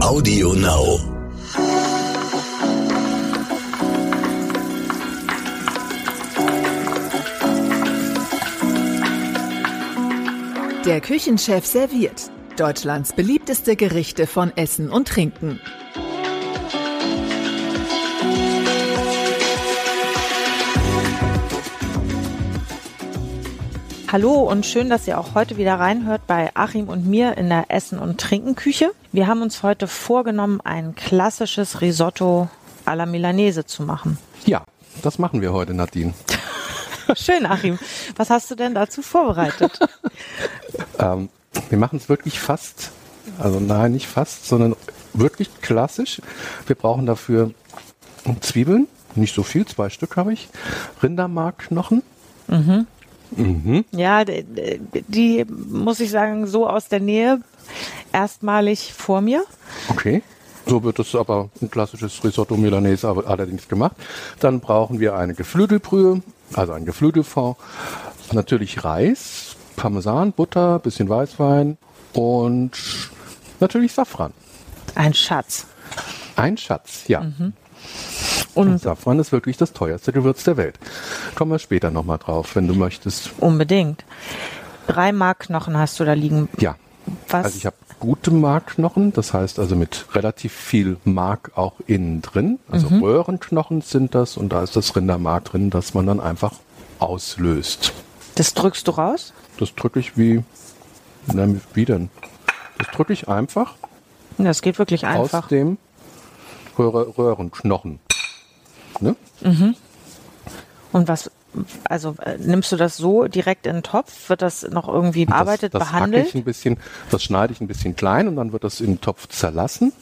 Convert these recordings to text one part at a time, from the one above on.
Audio Now. Der Küchenchef serviert Deutschlands beliebteste Gerichte von Essen und Trinken. Hallo und schön, dass ihr auch heute wieder reinhört bei Achim und mir in der Essen- und Trinkenküche. Wir haben uns heute vorgenommen, ein klassisches Risotto alla Milanese zu machen. Ja, das machen wir heute, Nadine. Schön, Achim. Was hast du denn dazu vorbereitet? ähm, wir machen es wirklich fast, also nein, nicht fast, sondern wirklich klassisch. Wir brauchen dafür Zwiebeln, nicht so viel, zwei Stück habe ich, Rindermarkknochen, mhm. Mhm. Ja, die, die, muss ich sagen, so aus der Nähe erstmalig vor mir. Okay. So wird es aber ein klassisches Risotto Milanese allerdings gemacht. Dann brauchen wir eine Geflügelbrühe, also ein Geflügelfond, natürlich Reis, Parmesan, Butter, bisschen Weißwein und natürlich Safran. Ein Schatz. Ein Schatz, ja. Mhm. Und, Safran ist wirklich das teuerste Gewürz der Welt. Kommen wir später nochmal drauf, wenn du möchtest. Unbedingt. Drei Markknochen hast du da liegen. Ja. Was? Also ich habe gute Markknochen, das heißt also mit relativ viel Mark auch innen drin. Also mhm. Röhrenknochen sind das und da ist das Rindermark drin, das man dann einfach auslöst. Das drückst du raus? Das drücke ich wie, na, wie denn? Das drücke ich einfach. Das geht wirklich einfach. Aus dem Röhrenknochen. Ne? Mhm. Und was, also äh, nimmst du das so direkt in den Topf? Wird das noch irgendwie bearbeitet, das, das behandelt? Ich ein bisschen, das schneide ich ein bisschen klein und dann wird das in den Topf zerlassen.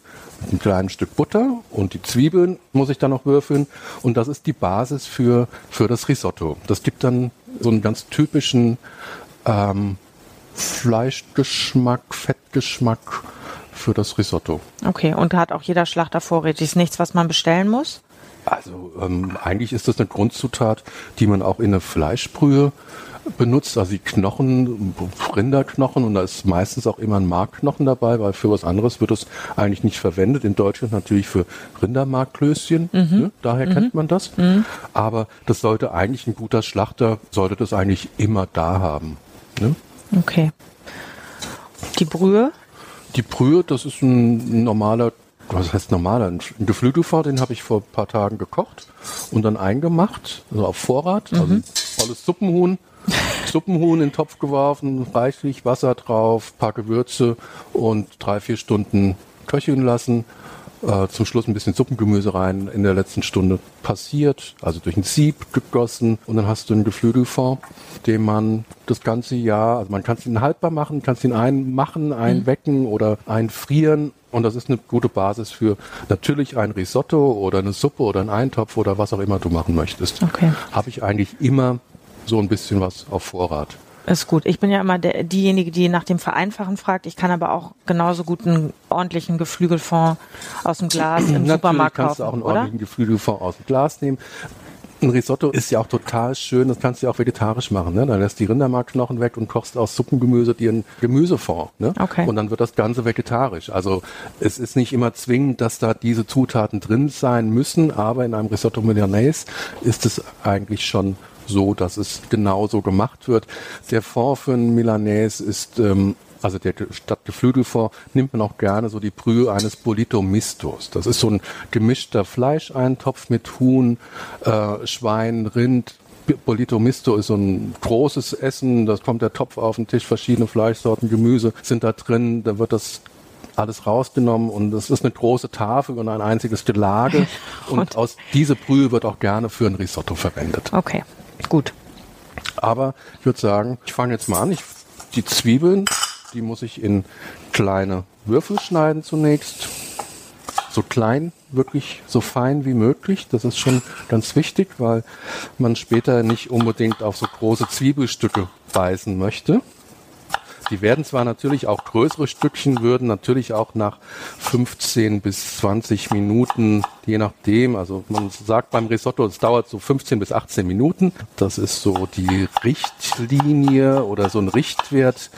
Mit einem kleinen Stück Butter und die Zwiebeln muss ich dann noch würfeln. Und das ist die Basis für, für das Risotto. Das gibt dann so einen ganz typischen ähm, Fleischgeschmack, Fettgeschmack für das Risotto. Okay, und hat auch jeder Schlachter vorrätig. Ist nichts, was man bestellen muss? Also ähm, eigentlich ist das eine Grundzutat, die man auch in eine Fleischbrühe benutzt, also die Knochen, Rinderknochen und da ist meistens auch immer ein Markknochen dabei, weil für was anderes wird es eigentlich nicht verwendet. In Deutschland natürlich für Rindermarkklößchen, mhm. ne? daher mhm. kennt man das. Mhm. Aber das sollte eigentlich ein guter Schlachter, sollte das eigentlich immer da haben. Ne? Okay. Die Brühe? Die Brühe, das ist ein normaler was heißt normaler? Ein Geflügelfond, den habe ich vor ein paar Tagen gekocht und dann eingemacht, also auf Vorrat, also mhm. also volles Suppenhuhn. Suppenhuhn in den Topf geworfen, reichlich Wasser drauf, paar Gewürze und drei, vier Stunden köcheln lassen. Äh, zum Schluss ein bisschen Suppengemüse rein in der letzten Stunde passiert, also durch ein Sieb gegossen und dann hast du einen Geflügelfond, den man das ganze Jahr, also man kann es ihn haltbar machen, kann es ihn einmachen, einwecken mhm. oder einfrieren und das ist eine gute Basis für natürlich ein Risotto oder eine Suppe oder einen Eintopf oder was auch immer du machen möchtest. Okay. Habe ich eigentlich immer so ein bisschen was auf Vorrat. Ist gut. Ich bin ja immer der, diejenige, die nach dem Vereinfachen fragt. Ich kann aber auch genauso gut einen ordentlichen Geflügelfond aus dem Glas im Natürlich Supermarkt kaufen. kannst du auch einen ordentlichen Geflügelfond aus dem Glas nehmen. Ein Risotto ist ja auch total schön, das kannst du ja auch vegetarisch machen. Ne? Dann lässt die Rindermarkknochen weg und kochst aus Suppengemüse dir einen Gemüsefond. Ne? Okay. Und dann wird das Ganze vegetarisch. Also es ist nicht immer zwingend, dass da diese Zutaten drin sein müssen, aber in einem Risotto Milanese ist es eigentlich schon so, dass es genauso gemacht wird. Der Fond für ein Milanese ist ähm, also der statt Geflügelfond nimmt man auch gerne so die Brühe eines Bolito Mistos. Das ist so ein gemischter Fleischeintopf mit Huhn, äh, Schwein, Rind, Bolito Misto ist so ein großes Essen, da kommt der Topf auf den Tisch, verschiedene Fleischsorten, Gemüse sind da drin, da wird das alles rausgenommen und es ist eine große Tafel und ein einziges Gelage. Und, und? aus dieser Brühe wird auch gerne für ein Risotto verwendet. Okay, gut. Aber ich würde sagen, ich fange jetzt mal an. Ich, die Zwiebeln die muss ich in kleine Würfel schneiden zunächst. So klein, wirklich so fein wie möglich. Das ist schon ganz wichtig, weil man später nicht unbedingt auf so große Zwiebelstücke beißen möchte. Die werden zwar natürlich auch größere Stückchen, würden natürlich auch nach 15 bis 20 Minuten, je nachdem, also man sagt beim Risotto, es dauert so 15 bis 18 Minuten. Das ist so die Richtlinie oder so ein Richtwert.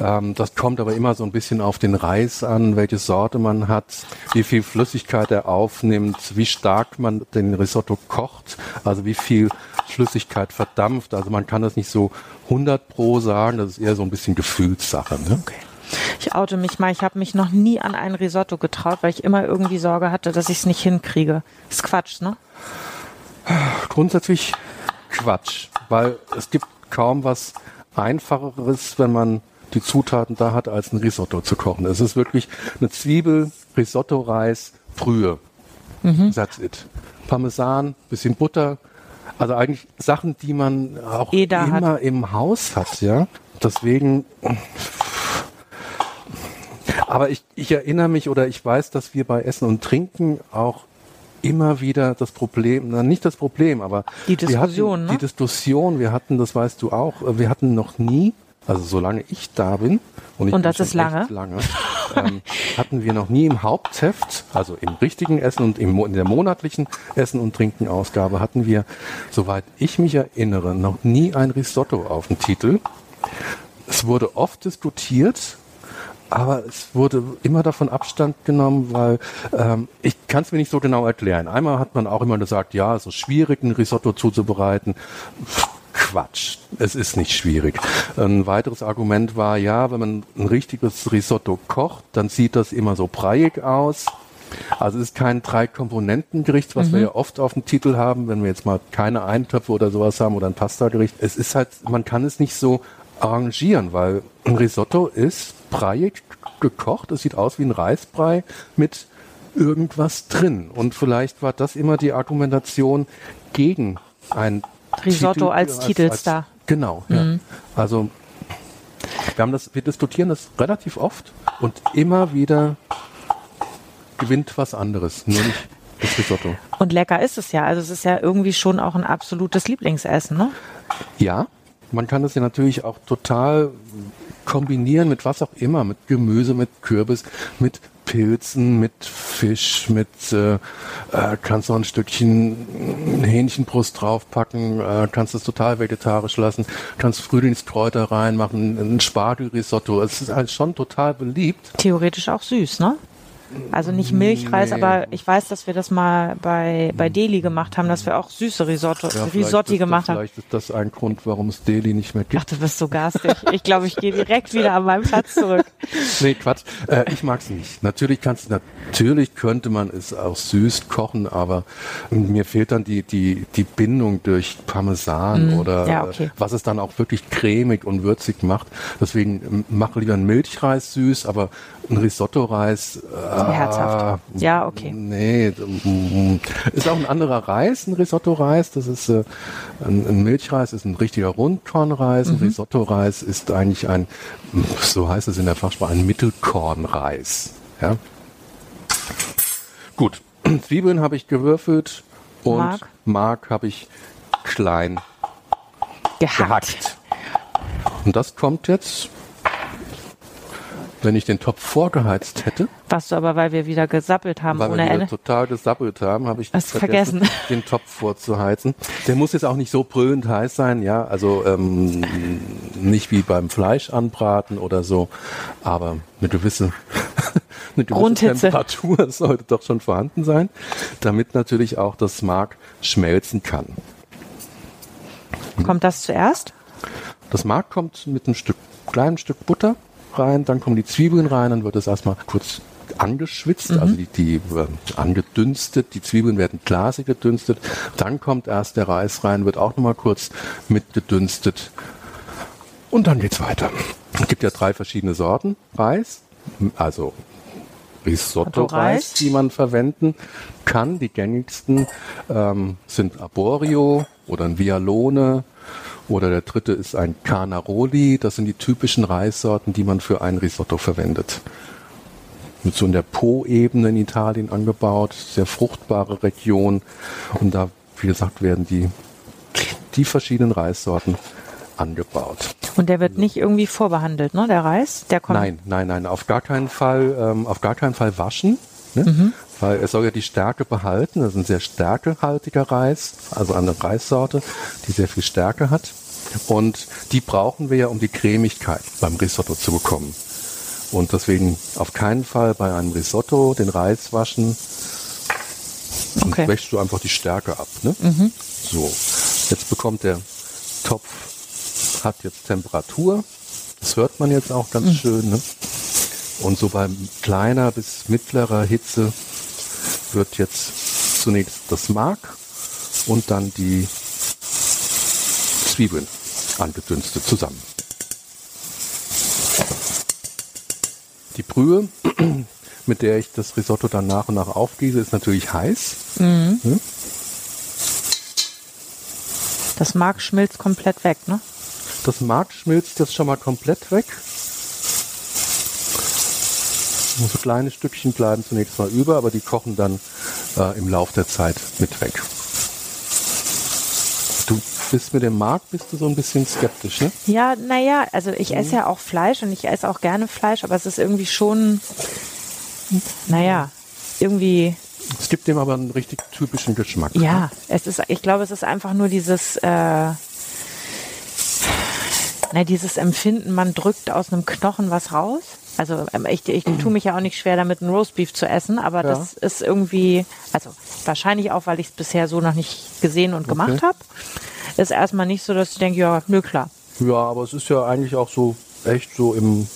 Ähm, das kommt aber immer so ein bisschen auf den Reis an, welche Sorte man hat, wie viel Flüssigkeit er aufnimmt, wie stark man den Risotto kocht, also wie viel Flüssigkeit verdampft. Also man kann das nicht so 100 pro sagen, das ist eher so ein bisschen Gefühlssache. Ne? Okay. Ich oute mich mal, ich habe mich noch nie an ein Risotto getraut, weil ich immer irgendwie Sorge hatte, dass ich es nicht hinkriege. ist Quatsch, ne? Grundsätzlich Quatsch, weil es gibt kaum was Einfacheres, wenn man die Zutaten da hat, als ein Risotto zu kochen. Es ist wirklich eine Zwiebel, Risotto, Reis, Brühe. Mhm. That's it. Parmesan, bisschen Butter, also eigentlich Sachen, die man auch Eda immer hat. im Haus hat, ja. Deswegen. Aber ich, ich erinnere mich oder ich weiß, dass wir bei Essen und Trinken auch immer wieder das Problem, na, nicht das Problem, aber die Diskussion, hatten, ne? die Diskussion, wir hatten, das weißt du auch, wir hatten noch nie also solange ich da bin, und, ich und das ist lange, lange ähm, hatten wir noch nie im Hauptheft, also im richtigen Essen und im, in der monatlichen Essen und Trinken Ausgabe, hatten wir, soweit ich mich erinnere, noch nie ein Risotto auf dem Titel. Es wurde oft diskutiert, aber es wurde immer davon Abstand genommen, weil ähm, ich kann es mir nicht so genau erklären. Einmal hat man auch immer gesagt, ja, es ist schwierig, ein Risotto zuzubereiten. Quatsch. Es ist nicht schwierig. Ein weiteres Argument war, ja, wenn man ein richtiges Risotto kocht, dann sieht das immer so breiig aus. Also es ist kein Drei-Komponenten-Gericht, was mhm. wir ja oft auf dem Titel haben, wenn wir jetzt mal keine Eintöpfe oder sowas haben oder ein Pasta-Gericht. Es ist halt, man kann es nicht so arrangieren, weil ein Risotto ist breiig gekocht. Es sieht aus wie ein Reisbrei mit irgendwas drin. Und vielleicht war das immer die Argumentation gegen ein Risotto Titel, als, als Titelstar. Als, genau, mhm. ja. Also wir haben das, wir diskutieren das relativ oft und immer wieder gewinnt was anderes, nur nicht das Risotto. Und lecker ist es ja. Also es ist ja irgendwie schon auch ein absolutes Lieblingsessen, ne? Ja, man kann das ja natürlich auch total kombinieren mit was auch immer, mit Gemüse, mit Kürbis, mit Pilzen, mit Fisch, mit äh, äh, kannst noch ein Stückchen Hähnchenbrust draufpacken, äh, kannst es total vegetarisch lassen, kannst Frühlingskräuter reinmachen, ein Spargelrisotto. Es ist halt schon total beliebt. Theoretisch auch süß, ne? Also nicht Milchreis, nee. aber ich weiß, dass wir das mal bei, bei Deli gemacht haben, dass wir auch süße Risotto, ja, Risotti gemacht haben. Vielleicht ist das ein Grund, warum es Deli nicht mehr gibt. Ach, du bist so garstig. Ich glaube, ich gehe direkt wieder an meinen Platz zurück. nee, Quatsch. Äh, ich mag's nicht. Natürlich kannst natürlich könnte man es auch süß kochen, aber mir fehlt dann die, die, die Bindung durch Parmesan mm, oder ja, okay. was es dann auch wirklich cremig und würzig macht. Deswegen mache lieber einen Milchreis süß, aber ein Risotto-Reis. Äh, Herzhaft. Ja, okay. Nee, ist auch ein anderer Reis, ein Risotto-Reis. Das ist äh, ein, ein, Milchreis, ist ein richtiger Rundkornreis. Mhm. Ein Risotto-Reis ist eigentlich ein, so heißt es in der Fachsprache, ein Mittelkornreis. Ja. Gut, Zwiebeln habe ich gewürfelt und Mark, Mark habe ich klein gehackt. gehackt. Und das kommt jetzt wenn ich den Topf vorgeheizt hätte. Was du aber, weil wir wieder gesappelt haben weil ohne wir Ende. total gesappelt haben, habe ich vergessen, vergessen, den Topf vorzuheizen. Der muss jetzt auch nicht so brüllend heiß sein, ja, also ähm, nicht wie beim Fleisch anbraten oder so, aber eine gewisse, eine gewisse Temperatur sollte doch schon vorhanden sein, damit natürlich auch das Mark schmelzen kann. Kommt das zuerst? Das Mark kommt mit einem Stück, kleinen Stück Butter rein, dann kommen die Zwiebeln rein, dann wird es erstmal kurz angeschwitzt, mhm. also die, die äh, angedünstet, die Zwiebeln werden glasig gedünstet, dann kommt erst der Reis rein, wird auch nochmal kurz mitgedünstet und dann geht's weiter. Es gibt ja drei verschiedene Sorten Reis, also Risotto-Reis, die man verwenden kann. Die gängigsten ähm, sind Arborio oder ein Vialone oder der dritte ist ein Carnaroli. Das sind die typischen Reissorten, die man für ein Risotto verwendet. Mit so in der Po-Ebene in Italien angebaut, sehr fruchtbare Region. Und da, wie gesagt, werden die, die verschiedenen Reissorten angebaut. Und der wird nicht irgendwie vorbehandelt, ne? Der Reis, der kommt. Nein, nein, nein, auf gar keinen Fall, ähm, auf gar keinen Fall waschen, ne? Mhm. Weil er soll ja die Stärke behalten. Das ist ein sehr stärkehaltiger Reis, also eine Reissorte, die sehr viel Stärke hat. Und die brauchen wir ja, um die Cremigkeit beim Risotto zu bekommen. Und deswegen auf keinen Fall bei einem Risotto den Reis waschen. Dann Okay. wäschst du einfach die Stärke ab. Ne? So, jetzt bekommt der Topf, hat jetzt Temperatur. Das hört man jetzt auch ganz schön. Ne? Und so bei kleiner bis mittlerer Hitze wird jetzt zunächst das Mark und dann die Zwiebeln angedünstet zusammen. Die Brühe, mit der ich das Risotto dann nach und nach aufgieße, ist natürlich heiß. Das Mark schmilzt komplett weg, ne? Das Mark schmilzt jetzt schon mal komplett weg. Nur so kleine Stückchen bleiben zunächst mal über, aber die kochen dann äh, im Lauf der Zeit mit weg. Du bist mit dem Mark bist du so ein bisschen skeptisch, ne? Ja, naja, also ich esse ja auch Fleisch und ich esse auch gerne Fleisch, aber es ist irgendwie schon, naja, irgendwie, Es gibt dem aber einen richtig typischen Geschmack. ja, es ist, ich glaube, es ist einfach nur dieses, äh, na, dieses Empfinden, man drückt aus einem Knochen was raus. Also ähm, ich, ich tue mich ja auch nicht schwer damit, ein Roastbeef zu essen, aber Ja. das ist irgendwie, also wahrscheinlich auch, weil ich es bisher so noch nicht gesehen und gemacht habe, ist erstmal nicht so, dass ich denke, ja, nö, klar. Ja, aber es ist ja eigentlich auch so echt so im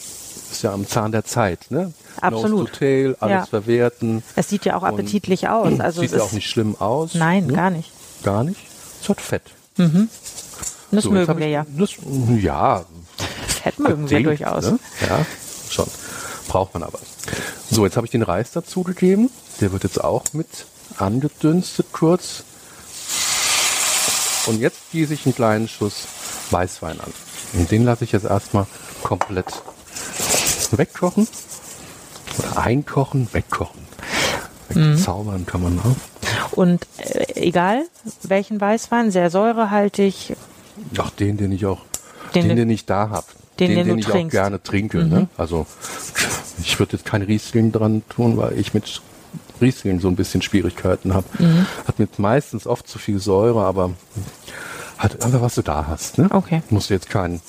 ist ja am Zahn der Zeit, ne? Absolut. Nose to tail, alles Ja. verwerten. Es sieht ja auch appetitlich aus. Also Sieht es ja auch nicht schlimm aus. Nein, ne? gar nicht. Gar nicht. Es hat Fett. Das So, mögen wir ich, ja. Das, ja, Fett mögen wir durchaus. Ne? Ja, schon. Braucht man aber. So, jetzt habe ich den Reis dazugegeben. Der wird jetzt auch mit angedünstet kurz. Und jetzt gieße ich einen kleinen Schuss Weißwein an. Und den lasse ich jetzt erstmal komplett wegkochen. Oder einkochen, wegkochen. Wegzaubern kann man auch. Und äh, egal welchen Weißwein, sehr säurehaltig. Ach, den, den ich auch, Den, den, den- den, ich da habe. Den, Den, den den, ich auch trinkst. Mhm. gerne trinke. Ne? Also ich würde jetzt kein Riesling dran tun, weil ich mit Riesling so ein bisschen Schwierigkeiten habe. Mhm. Hat mit meistens oft zu viel Säure, aber halt einfach, was du da hast. Ne? Okay. Musst du jetzt keinen.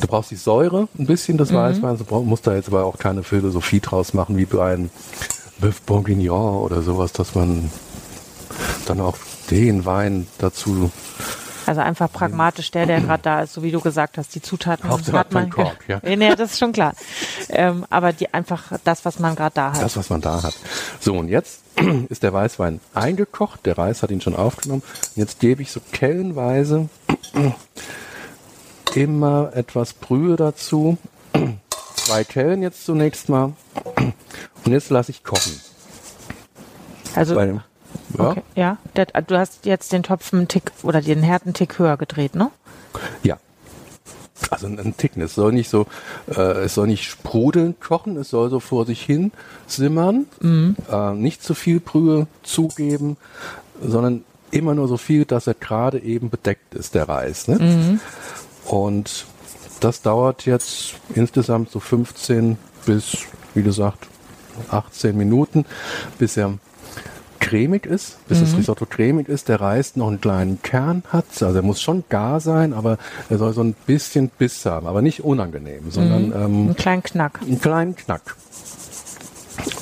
Du brauchst die Säure ein bisschen Mhm. des Weißweins, du brauch- musst da jetzt aber auch keine Philosophie draus machen, wie bei einem Bœuf Bourguignon oder sowas, dass man dann auch den Wein dazu Also einfach pragmatisch der, der gerade da ist, so wie du gesagt hast, die Zutaten Hauptsache hat man. Kork, ja. nee, nee, das ist schon klar. Ähm, aber die einfach das, was man gerade da hat. Das, was man da hat. So, und jetzt ist der Weißwein eingekocht. Der Reis hat ihn schon aufgenommen. Und jetzt gebe ich so kellenweise immer etwas Brühe dazu. Zwei Kellen jetzt zunächst mal. Und jetzt lasse ich kochen. also Weil, ja, okay, ja, du hast jetzt den Topf einen Tick oder den Herd einen Tick höher gedreht, ne? ja. Also ein, Ticken. Es soll nicht so, äh, es soll nicht sprudelnd kochen. Es soll so vor sich hin simmern. Äh, nicht zu viel Brühe zugeben, sondern immer nur so viel, dass er gerade eben bedeckt ist, der Reis. Ne? Und das dauert jetzt insgesamt so 15 bis, wie gesagt, 18 Minuten, bis er cremig ist, bis das Risotto cremig ist, der Reis noch einen kleinen Kern hat. Also er muss schon gar sein, aber er soll so ein bisschen Biss haben, aber nicht unangenehm, sondern ähm, Einen kleinen Knack. einen kleinen Knack.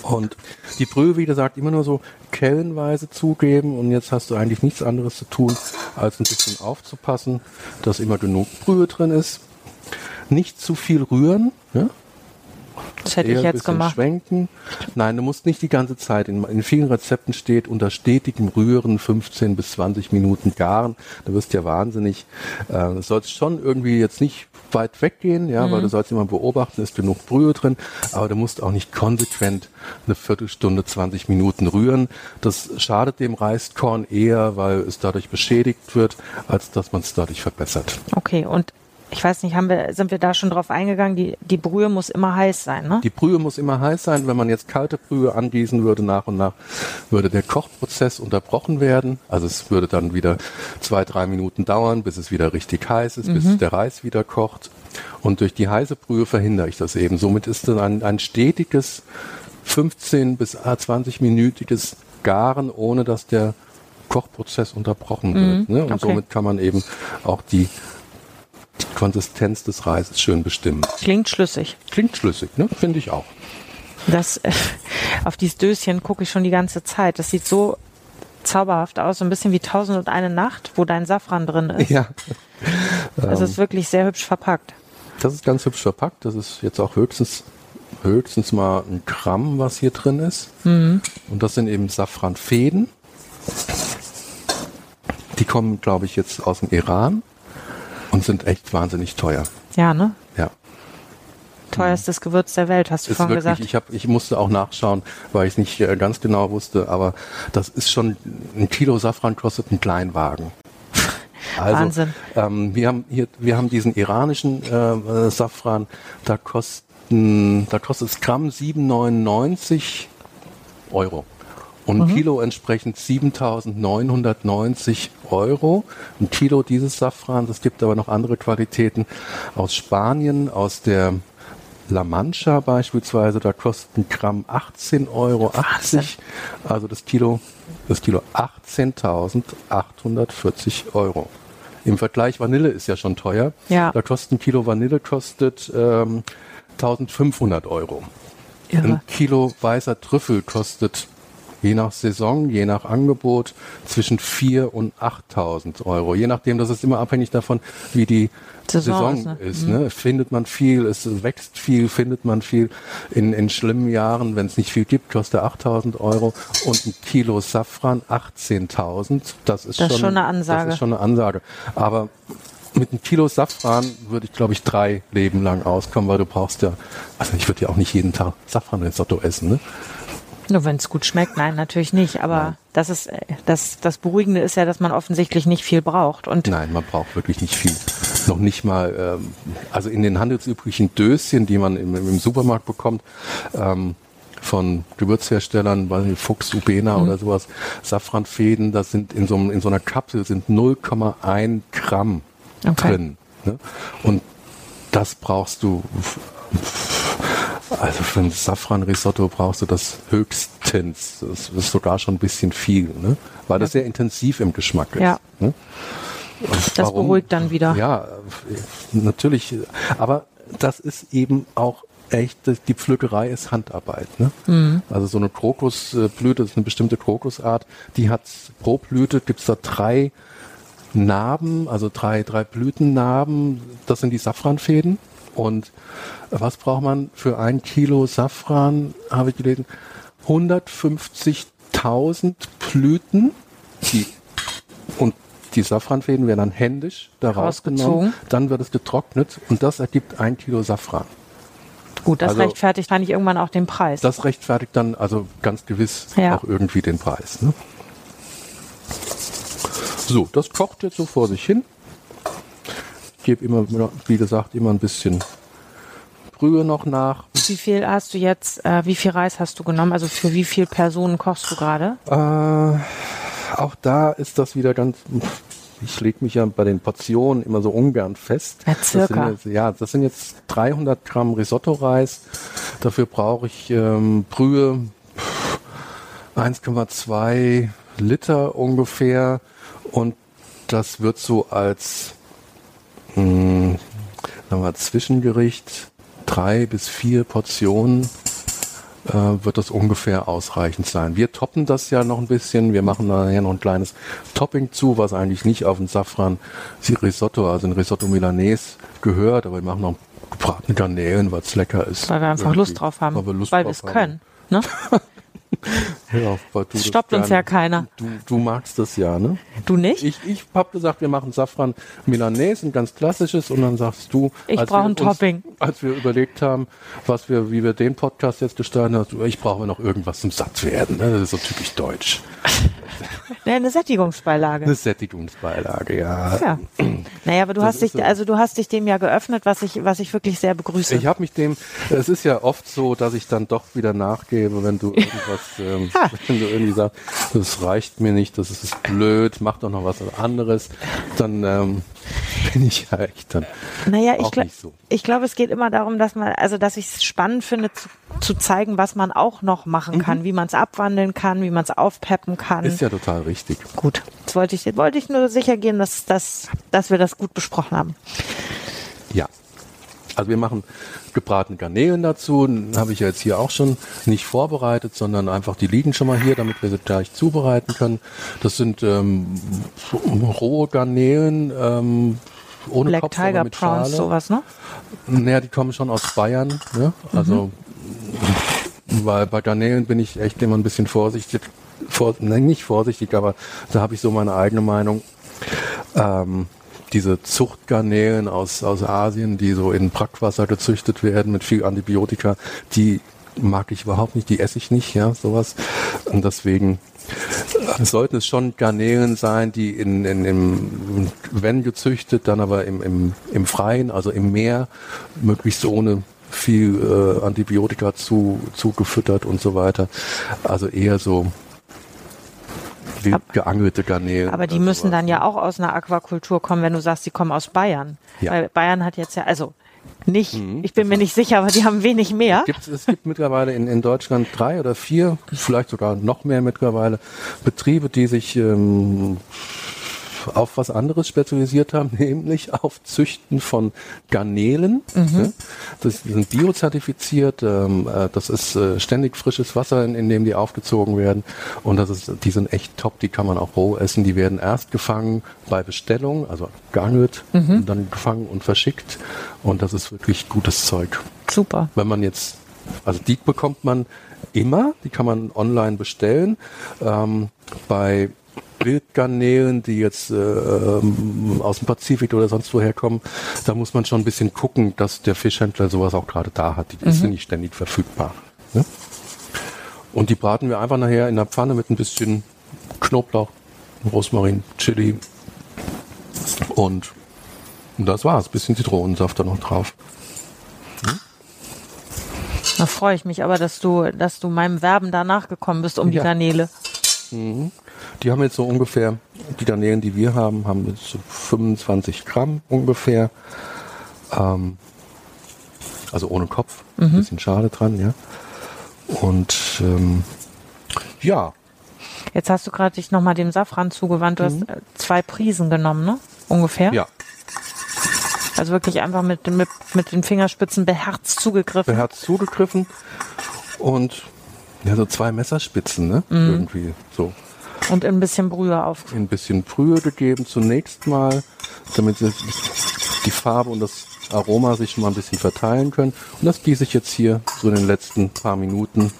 Und die Brühe, wie gesagt, immer nur so kellenweise zugeben und jetzt hast du eigentlich nichts anderes zu tun, als ein bisschen aufzupassen, dass immer genug Brühe drin ist. Nicht zu viel rühren, ja? Das hätte ich jetzt gemacht. schwenken. Nein, du musst nicht die ganze Zeit. In, in vielen Rezepten steht unter stetigem Rühren 15 bis 20 Minuten garen. Da wirst du ja wahnsinnig. Äh, du sollst schon irgendwie jetzt nicht weit weggehen, ja, Mhm. weil du sollst immer beobachten, ist genug Brühe drin, aber du musst auch nicht konsequent eine Viertelstunde, 20 Minuten rühren. Das schadet dem Reiskorn eher, weil es dadurch beschädigt wird, als dass man es dadurch verbessert. Okay, und ich weiß nicht, haben wir, sind wir da schon drauf eingegangen? Die, die Brühe muss immer heiß sein, ne? Die Brühe muss immer heiß sein. Wenn man jetzt kalte Brühe angießen würde, nach und nach, würde der Kochprozess unterbrochen werden. Also es würde dann wieder zwei, drei Minuten dauern, bis es wieder richtig heiß ist, mhm. bis der Reis wieder kocht. Und durch die heiße Brühe verhindere ich das eben. Somit ist dann ein, ein stetiges 15 bis 20-minütiges Garen, ohne dass der Kochprozess unterbrochen wird. Mhm. Ne? Und okay. somit kann man eben auch die die Konsistenz des Reises schön bestimmen. Klingt schlüssig. Klingt schlüssig, ne? Finde ich auch. Das, äh, auf dieses Döschen gucke ich schon die ganze Zeit. Das sieht so zauberhaft aus, so ein bisschen wie Tausend und eine Nacht, wo dein Safran drin ist. Ja. Das ist wirklich sehr hübsch verpackt. Das ist ganz hübsch verpackt. Das ist jetzt auch höchstens, höchstens mal ein Gramm, was hier drin ist. Mhm. Und das sind eben Safranfäden. Die kommen, glaube ich, jetzt aus dem Iran und sind echt wahnsinnig teuer. Ja, ne? Ja. Teuerstes Gewürz der Welt, hast du ist vorhin wirklich, gesagt. Ich, hab, ich musste auch nachschauen, weil ich es nicht äh, ganz genau wusste, aber das ist schon, ein Kilo Safran kostet einen Kleinwagen. Also, Wahnsinn. Ähm, wir, haben hier, wir haben diesen iranischen äh, Safran, da, kosten, da kostet es Gramm 7,99 Euro und ein mhm. Kilo entsprechend 7.990 Euro. Ein Kilo dieses Safrans, es gibt aber noch andere Qualitäten aus Spanien, aus der La Mancha beispielsweise, da kostet ein Gramm 18,80 Euro. Also das Kilo, das Kilo 18.840 Euro. Im Vergleich Vanille ist ja schon teuer. Ja. Da kostet ein Kilo Vanille kostet ähm, 1500 Euro. Irre. Ein Kilo weißer Trüffel kostet je nach Saison, je nach Angebot zwischen 4.000 und 8.000 Euro. Je nachdem, das ist immer abhängig davon, wie die Saison, Saison ist. Ne? Ist, ne? Findet man viel, es wächst viel, findet man viel. In, in schlimmen Jahren, wenn es nicht viel gibt, kostet 8.000 Euro und ein Kilo Safran 18.000. Das ist das schon, schon eine Ansage. Das ist schon eine Ansage. Aber mit einem Kilo Safran würde ich, glaube ich, drei Leben lang auskommen, weil du brauchst ja, also ich würde ja auch nicht jeden Tag Safran-Risotto essen, ne? Nur wenn es gut schmeckt, nein, natürlich nicht. Aber nein. das ist das, das Beruhigende ist ja, dass man offensichtlich nicht viel braucht. Und nein, man braucht wirklich nicht viel. Noch nicht mal, ähm, also in den handelsüblichen Döschen, die man im, im Supermarkt bekommt, ähm, von Gewürzherstellern, weil Fuchs, Ubena mhm. oder sowas, Safranfäden, das sind in so, in so einer Kapsel sind 0,1 Gramm okay. drin. Ne? Und das brauchst du also für ein Safran-Risotto brauchst du das höchstens. Das ist sogar schon ein bisschen viel, ne? weil das sehr intensiv im Geschmack ist. Ja. Ne? das warum? beruhigt dann wieder. Ja, natürlich. Aber das ist eben auch echt, die Pflückerei ist Handarbeit. Ne? Mhm. Also so eine Krokusblüte, das ist eine bestimmte Krokusart, die hat pro Blüte gibt's da drei Narben, also drei, drei Blütennarben, das sind die Safranfäden. Und was braucht man für ein Kilo Safran, habe ich gelesen? 150.000 Blüten, die, und die Safranfäden werden dann händisch da rausgenommen, dann wird es getrocknet und das ergibt ein Kilo Safran. Gut, das also, rechtfertigt eigentlich irgendwann auch den Preis. Das rechtfertigt dann also ganz gewiss ja. auch irgendwie den Preis. Ne? So, das kocht jetzt so vor sich hin. Ich gebe immer, wie gesagt, immer ein bisschen Brühe noch nach. Wie viel hast du jetzt, äh, wie viel Reis hast du genommen? Also für wie viele Personen kochst du gerade? Äh, auch da ist das wieder ganz, ich lege mich ja bei den Portionen immer so ungern fest. Ja, circa. Das jetzt, ja, das sind jetzt 300 Gramm Risotto-Reis. Dafür brauche ich ähm, Brühe 1,2 Liter ungefähr und das wird so als wir, Zwischengericht drei bis vier Portionen äh, wird das ungefähr ausreichend sein. Wir toppen das ja noch ein bisschen. Wir machen nachher noch ein kleines Topping zu, was eigentlich nicht auf den Safran Risotto, also ein Risotto Milanese gehört, aber wir machen noch gebratene Garnelen, weil es lecker ist. Weil wir einfach. Lust drauf haben. Weil wir es können. Ne? Ja, weil du Stoppt uns ja keiner. Du, du magst das ja, ne? Du nicht? Ich, ich habe gesagt, wir machen Safran Milanese, ein ganz klassisches, und dann sagst du, Ich als brauch wir ein uns- Topping. Als wir überlegt haben, was wir, wie wir den Podcast jetzt gestalten, hast du, ich brauche noch irgendwas zum satt werden. Ne? Das ist so typisch deutsch. Ja, eine Sättigungsbeilage. Eine Sättigungsbeilage, ja. Ja. Naja, aber du Das hast dich, also du hast dich dem ja geöffnet, was ich, was ich wirklich sehr begrüße. Ich habe mich dem, es ist ja oft so, dass ich dann doch wieder nachgebe, wenn du irgendwas, ähm, wenn du irgendwie sagst, das reicht mir nicht, das ist blöd, mach doch noch was anderes, dann ähm, bin ich ja echt dann Naja, ich, nicht so. ich glaube, es geht immer darum, dass man, also dass ich es spannend finde, zu, zu zeigen, was man auch noch machen kann, wie man es abwandeln kann, wie man es aufpeppen kann. Mhm. Ist ja total richtig. gut. Jetzt wollte ich, wollte ich nur sicher gehen, dass, dass, dass wir das gut besprochen haben. Ja. Also wir machen gebratene Garnelen dazu. Habe ich ja jetzt hier auch schon nicht vorbereitet, sondern einfach die liegen schon mal hier, damit wir sie gleich zubereiten können. Das sind ähm, rohe Garnelen ähm, ohne Black Kopf, Tiger mit Prawns, Schale. sowas, ne? Naja, die kommen schon aus Bayern. Ne? Also, weil bei Garnelen bin ich echt immer ein bisschen vorsichtig. Vor, nein, nicht vorsichtig, aber da habe ich so meine eigene Meinung. Ähm, diese Zuchtgarnelen aus, aus Asien, die so in Brackwasser gezüchtet werden mit viel Antibiotika, die mag ich überhaupt nicht, die esse ich nicht, ja, sowas. Und deswegen sollten es schon Garnelen sein, die in, in, im, wenn gezüchtet, dann aber im, im, im Freien, also im Meer, möglichst ohne viel äh, Antibiotika zu, zugefüttert und so weiter. Also eher so wild geangelte Garnelen. Aber die müssen sowas. dann ja auch aus einer Aquakultur kommen, wenn du sagst, die kommen aus Bayern. Ja. Weil Bayern hat jetzt ja, also nicht, ich bin mir nicht sicher, aber die haben wenig mehr. Gibt's, es gibt mittlerweile in, in Deutschland drei oder vier, vielleicht sogar noch mehr mittlerweile, Betriebe, die sich ähm, auf was anderes spezialisiert haben, nämlich auf Züchten von Garnelen. Ne? Das die sind biozertifiziert, ähm, äh, das ist äh, ständig frisches Wasser, in, in dem die aufgezogen werden. Und das ist, die sind echt top, die kann man auch roh essen. Die werden erst gefangen bei Bestellung, also geangelt, und dann gefangen und verschickt. Und das ist wirklich gutes Zeug Super. wenn man jetzt, also die bekommt man immer, die kann man online bestellen. Ähm, bei Wildgarnelen, die jetzt äh, ähm, aus dem Pazifik oder sonst woher kommen, da muss man schon ein bisschen gucken, dass der Fischhändler sowas auch gerade da hat. Die sind nicht ständig verfügbar. Ne? Und die braten wir einfach nachher in der Pfanne mit ein bisschen Knoblauch, Rosmarin, Chili und, und das war's. Bisschen Zitronensaft da noch drauf. Da freue ich mich aber, dass du, dass du meinem Werben da nachgekommen bist um die Ja. Garnele. Die haben jetzt so ungefähr, die Garnelen, die wir haben, haben jetzt so 25 Gramm ungefähr. Ähm, also ohne Kopf, ein bisschen Schale dran, ja. Und ähm, ja, Jetzt hast du gerade dich nochmal dem Safran zugewandt. Du hast äh, zwei Prisen genommen, ne? Ungefähr. Mhm. ja, Also wirklich einfach mit, mit, mit den Fingerspitzen beherzt zugegriffen. hat zugegriffen und ja, so zwei Messerspitzen, ne? Irgendwie so. Und ein bisschen Brühe auf. ein bisschen Brühe gegeben zunächst mal, damit die Farbe und das Aroma sich schon mal ein bisschen verteilen können. Und das gieße ich jetzt hier so in den letzten paar Minuten,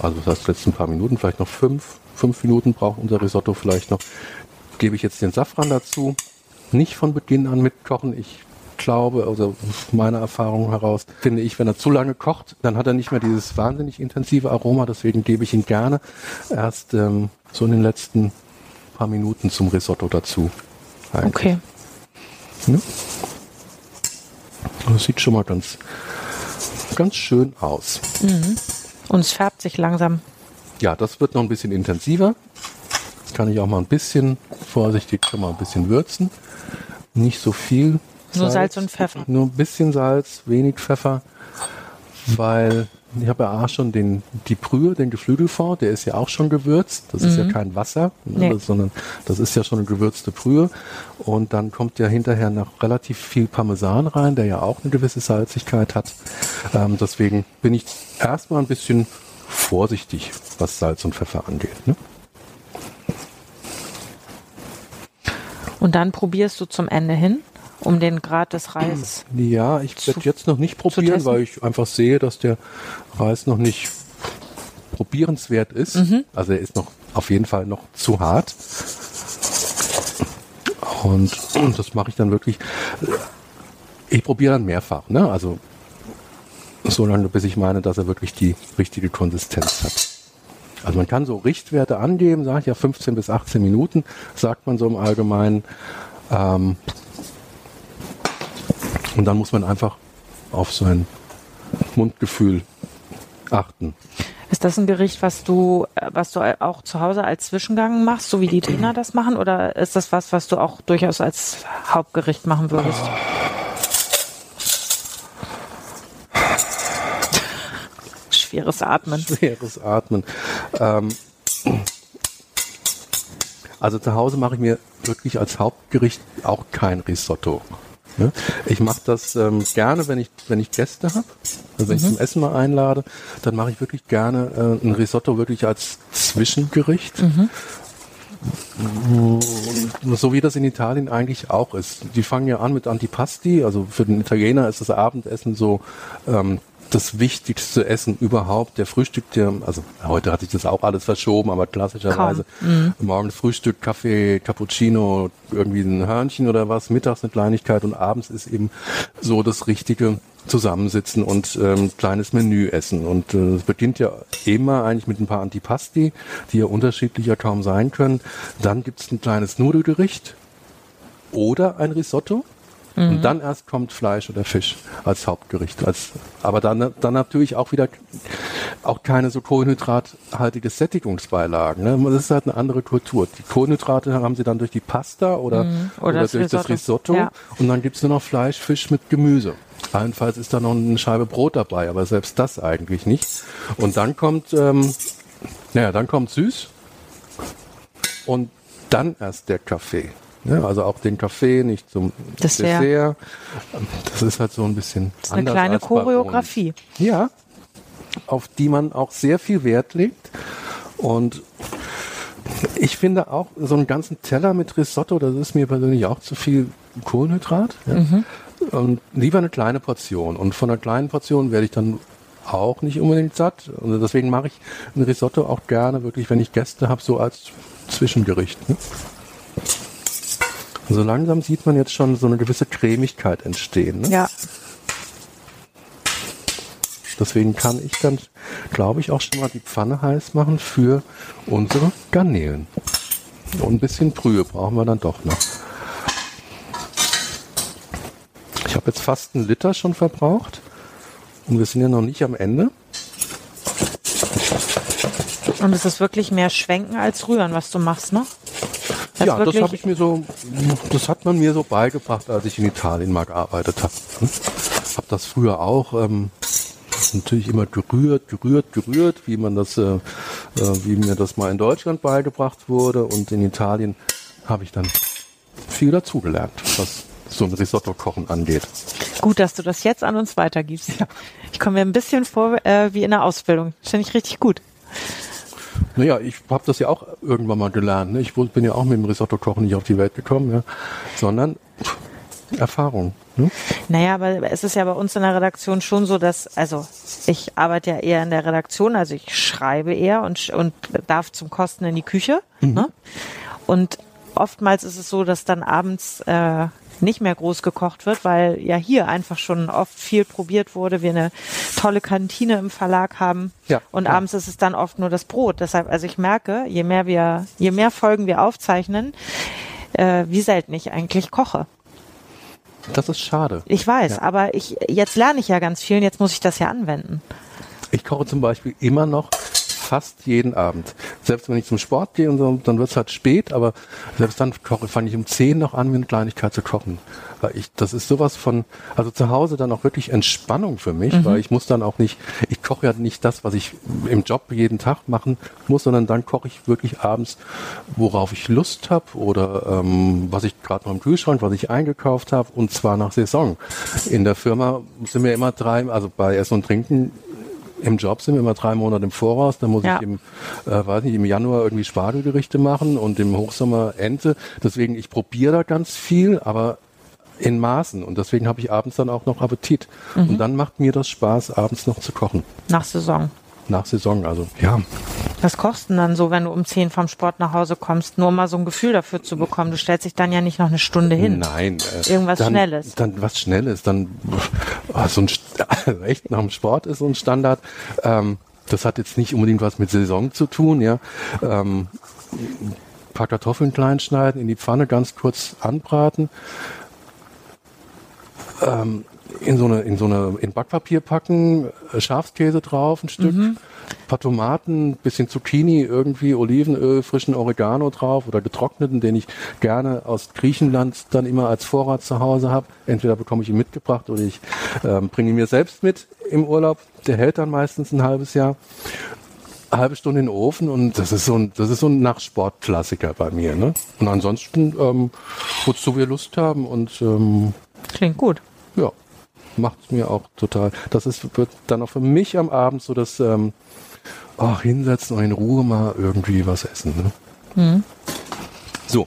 also das heißt letzten paar Minuten, vielleicht noch fünf, fünf Minuten braucht unser Risotto vielleicht noch, gebe ich jetzt den Safran dazu. Nicht von Beginn an mitkochen. Ich glaube, also meiner Erfahrung heraus, finde ich, wenn er zu lange kocht, dann hat er nicht mehr dieses wahnsinnig intensive Aroma. Deswegen gebe ich ihn gerne erst ähm, so in den letzten paar Minuten zum Risotto dazu. Eigentlich. Okay. Das sieht schon mal ganz, ganz schön aus. Und es färbt sich langsam. Ja, das wird noch ein bisschen intensiver. Kann ich auch mal ein bisschen vorsichtig schon mal ein bisschen würzen. Nicht so viel. Nur Salz und Pfeffer. Nur ein bisschen Salz, wenig Pfeffer, weil ich habe ja auch schon den, die Brühe, den Geflügelfond, der ist ja auch schon gewürzt. Das ist ja kein Wasser, ne, Nee. sondern das ist ja schon eine gewürzte Brühe. Und dann kommt ja hinterher noch relativ viel Parmesan rein, der ja auch eine gewisse Salzigkeit hat. Ähm, deswegen bin ich erstmal ein bisschen vorsichtig, was Salz und Pfeffer angeht. Ne? Und dann probierst du zum Ende hin, um den Grad des Reis. Ja, ich werde jetzt noch nicht probieren, weil ich einfach sehe, dass der Reis noch nicht probierenswert ist. Also er ist noch auf jeden Fall noch zu hart. Und das mache ich dann wirklich. Ich probiere dann mehrfach, ne? Also so lange, bis ich meine, dass er wirklich die richtige Konsistenz hat. Also man kann so Richtwerte angeben, sage ich ja 15 bis 18 Minuten, sagt man so im Allgemeinen. Ähm, und dann muss man einfach auf sein Mundgefühl achten. Ist das ein Gericht, was du, was du auch zu Hause als Zwischengang machst, so wie die Trainer das machen, oder ist das was, was du auch durchaus als Hauptgericht machen würdest? Schweres Atmen. Schweres Atmen. Ähm, also zu Hause mache ich mir wirklich als Hauptgericht auch kein Risotto. Ne? Ich mache das ähm, gerne, wenn ich, wenn ich Gäste habe, also wenn ich zum Essen mal einlade, dann mache ich wirklich gerne äh, ein Risotto wirklich als Zwischengericht. So wie das in Italien eigentlich auch ist. Die fangen ja an mit Antipasti, also für den Italiener ist das Abendessen so ähm, das wichtigste Essen überhaupt. Der Frühstück, der, also heute hat sich das auch alles verschoben, aber klassischerweise morgens Frühstück, Kaffee, Cappuccino, irgendwie ein Hörnchen oder was, mittags eine Kleinigkeit und abends ist eben so das richtige Zusammensitzen und ähm, kleines Menü essen. Und äh, es beginnt ja immer eigentlich mit ein paar Antipasti, die ja unterschiedlicher kaum sein können. Dann gibt's ein kleines Nudelgericht oder ein Risotto. Und dann erst kommt Fleisch oder Fisch als Hauptgericht. Als, aber dann, dann natürlich auch wieder auch keine so kohlenhydrathaltige Sättigungsbeilagen. Ne? Das ist halt eine andere Kultur. Die Kohlenhydrate haben sie dann durch die Pasta oder, Mhm. Oder oder, das durch das Risotto. Risotto. Ja. Und dann gibt's nur noch Fleisch, Fisch mit Gemüse. Allenfalls ist da noch eine Scheibe Brot dabei, aber selbst das eigentlich nicht. Und dann kommt, ähm, naja, dann kommt süß und dann erst der Kaffee. Ja, also auch den Kaffee, nicht zum Dessert. Dessert. Das ist halt so ein bisschen Das ist eine kleine. Choreografie. Ja, auf die man auch sehr viel Wert legt. Und ich finde auch so einen ganzen Teller mit Risotto, das ist mir persönlich auch zu viel Kohlenhydrat. Ja. Und lieber eine kleine Portion. Und von einer kleinen Portion werde ich dann auch nicht unbedingt satt. Und deswegen mache ich ein Risotto auch gerne wirklich, wenn ich Gäste habe, so als Zwischengericht. Ne? So langsam sieht man jetzt schon so eine gewisse Cremigkeit entstehen. Ne? Ja. Deswegen kann ich dann, glaube ich, auch schon mal die Pfanne heiß machen für unsere Garnelen. Und ein bisschen Brühe brauchen wir dann doch noch. Ich habe jetzt fast einen Liter schon verbraucht. Und wir sind ja noch nicht am Ende. Und es ist wirklich mehr Schwenken als Rühren, was du machst, ne? Das ja, das habe ich mir so, das hat man mir so beigebracht, als ich in Italien mal gearbeitet habe. Hm? Hab das früher auch ähm, natürlich immer gerührt, gerührt, gerührt, wie man das, äh, äh, wie mir das mal in Deutschland beigebracht wurde. Und in Italien habe ich dann viel dazugelernt, was so ein Risotto-Kochen angeht. Gut, dass du das jetzt an uns weitergibst. Ich komme mir ein bisschen vor äh, wie in der Ausbildung. Finde ich richtig gut. Naja, ich habe das ja auch irgendwann mal gelernt. Ne? Ich bin ja auch mit dem Risotto-Kochen nicht auf die Welt gekommen, ja? sondern pff, Erfahrung. Ne? Naja, aber es ist ja bei uns in der Redaktion schon so, dass, also ich arbeite ja eher in der Redaktion, also ich schreibe eher und, und darf zum Kosten in die Küche. Ne? Und oftmals ist es so, dass dann abends äh, nicht mehr groß gekocht wird, weil ja hier einfach schon oft viel probiert wurde, wir eine tolle Kantine im Verlag haben. Ja, und ja. abends ist es dann oft nur das Brot. Deshalb, also ich merke, je mehr wir, je mehr Folgen wir aufzeichnen, äh, wie selten ich eigentlich koche. Das ist schade. Ich weiß, Ja. aber ich jetzt lerne ich ja ganz viel und jetzt muss ich das ja anwenden. Ich koche zum Beispiel immer noch fast jeden Abend. Selbst wenn ich zum Sport gehe und so, dann wird es halt spät, aber selbst dann koche, fange ich um 10 noch an, mir eine Kleinigkeit zu kochen. Weil ich, das ist sowas von, also zu Hause dann auch wirklich Entspannung für mich, weil ich muss dann auch nicht, ich koche ja nicht das, was ich im Job jeden Tag machen muss, sondern dann koche ich wirklich abends, worauf ich Lust habe oder ähm, was ich gerade noch im Kühlschrank, was ich eingekauft habe und zwar nach Saison. In der Firma sind wir immer drei, also bei Essen und Trinken im Job sind wir immer drei Monate im Voraus. Da muss Ja. ich im, äh, weiß nicht, im Januar irgendwie Spargelgerichte machen und im Hochsommer Ente. Deswegen, ich probiere da ganz viel, aber in Maßen. Und deswegen habe ich abends dann auch noch Appetit. Und dann macht mir das Spaß, abends noch zu kochen. Nach Saison. nach Saison. Also ja, Was kosten dann so, wenn du um 10 vom Sport nach Hause kommst? Nur um mal so ein Gefühl dafür zu bekommen. Du stellst dich dann ja nicht noch eine Stunde hin. Nein. Äh, Irgendwas dann, Schnelles. Dann was Schnelles. Dann oh, so ein Echt nach dem Sport ist so ein Standard. Ähm, das hat jetzt nicht unbedingt was mit Saison zu tun, ja. Ähm, paar Kartoffeln klein schneiden, in die Pfanne ganz kurz anbraten. Ähm, in so eine, in so eine, in Backpapier packen, äh, Schafskäse drauf, ein Stück, paar Tomaten, bisschen Zucchini, irgendwie Olivenöl, frischen Oregano drauf oder getrockneten, den ich gerne aus Griechenland dann immer als Vorrat zu Hause habe. Entweder bekomme ich ihn mitgebracht oder ich ähm, bringe ihn mir selbst mit im Urlaub. Der hält dann meistens ein halbes Jahr. Eine halbe Stunde in den Ofen und das ist so ein, das ist so ein Nachsportklassiker bei mir. Ne? Und ansonsten, ähm, wozu wir Lust haben und ähm, Klingt gut. ja, macht mir auch total. Das ist wird dann auch für mich am Abend so das ähm, ach, hinsetzen und in Ruhe mal irgendwie was essen. Ne? So,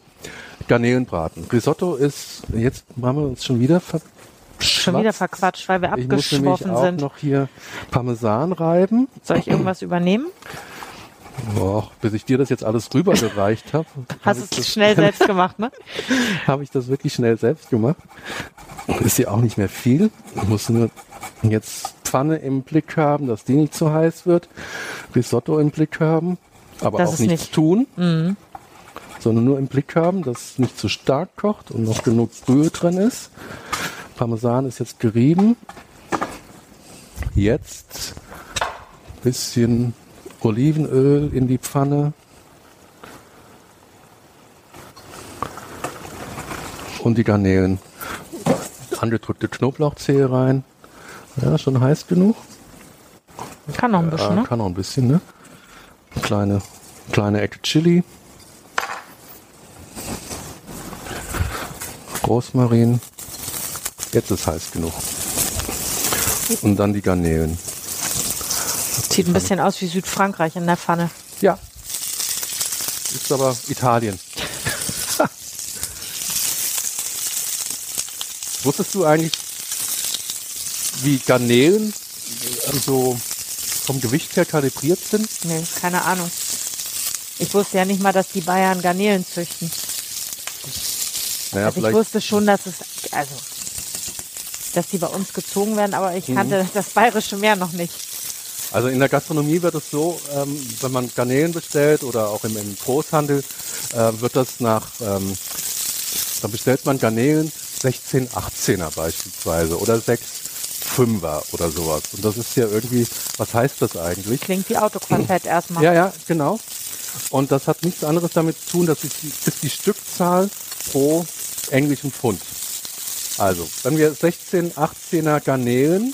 Garnelenbraten. Risotto ist, jetzt haben wir uns schon wieder ver Schon wieder verquatscht, weil wir ich muss nämlich abgeschworfen auch sind. noch hier Parmesan reiben. Soll ich irgendwas übernehmen? Och, bis ich dir das jetzt alles rübergereicht habe. Hast du es schnell selbst gemacht, ne? habe ich das wirklich schnell selbst gemacht. Ist ja auch nicht mehr viel. Ich muss nur jetzt Pfanne im Blick haben, dass die nicht zu heiß wird. Risotto im Blick haben, aber Das auch nichts nicht- tun. Sondern nur im Blick haben, dass es nicht zu stark kocht und noch genug Brühe drin ist. Parmesan ist jetzt gerieben. Jetzt bisschen Olivenöl in die Pfanne. und die Garnelen. Angedrückte Knoblauchzehe rein. Ja, schon heiß genug. Kann noch ein bisschen, ne? kann auch ein bisschen, ne? Kleine, kleine Ecke Chili. Rosmarin. Jetzt ist heiß genug. Und dann die Garnelen. Sieht ein bisschen aus wie Südfrankreich in der Pfanne. Ja. Ist aber Italien. Wusstest du eigentlich, wie Garnelen so vom Gewicht her kalibriert sind? Nee, keine Ahnung. Ich wusste ja nicht mal, dass die Bayern Garnelen züchten. Naja, Also ich wusste schon, dass es, also, dass die bei uns gezogen werden, aber Mhm. ich kannte das bayerische Meer noch nicht. Also in der Gastronomie wird es so, ähm, wenn man Garnelen bestellt oder auch im, im Großhandel, äh, wird das nach, ähm, dann bestellt man Garnelen 16, 18er beispielsweise oder 6, 5er oder sowas. Und das ist ja irgendwie, was heißt das eigentlich? Klingt wie Autoquartett erstmal. Ja, ja, genau. Und das hat nichts anderes damit zu tun, dass die, ist die Stückzahl pro englischen Pfund. Also, wenn wir 16, 18er Garnelen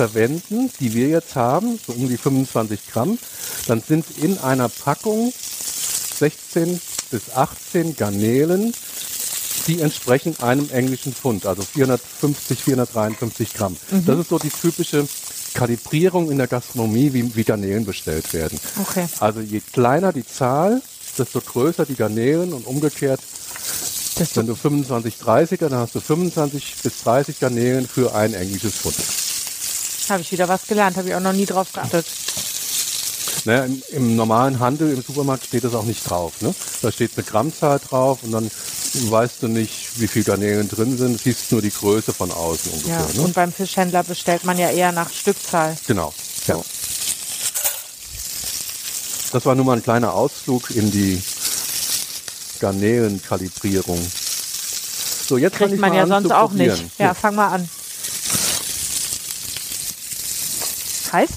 verwenden, die wir jetzt haben, so um die 25 Gramm, dann sind in einer Packung 16 bis 18 Garnelen, die entsprechen einem englischen Pfund, also 450, 453 Gramm. Das ist so die typische Kalibrierung in der Gastronomie, wie, wie Garnelen bestellt werden. Okay. Also je kleiner die Zahl, desto größer die Garnelen und umgekehrt, wenn du 25, 30er, dann hast du 25 bis 30 Garnelen für ein englisches Pfund. Habe ich wieder was gelernt, habe ich auch noch nie drauf geachtet. Naja, im, Im normalen Handel, im Supermarkt steht das auch nicht drauf. Ne? Da steht eine Grammzahl drauf und dann weißt du nicht, wie viel Garnelen drin sind. Du siehst nur die Größe von außen ungefähr. Ja. Ne? Und beim Fischhändler bestellt man ja eher nach Stückzahl. Genau. Ja. So. Das war nur mal ein kleiner Ausflug in die Garnelenkalibrierung. So, jetzt Kriegt man ja sonst auch nicht. Ja, fang mal an. Heiß?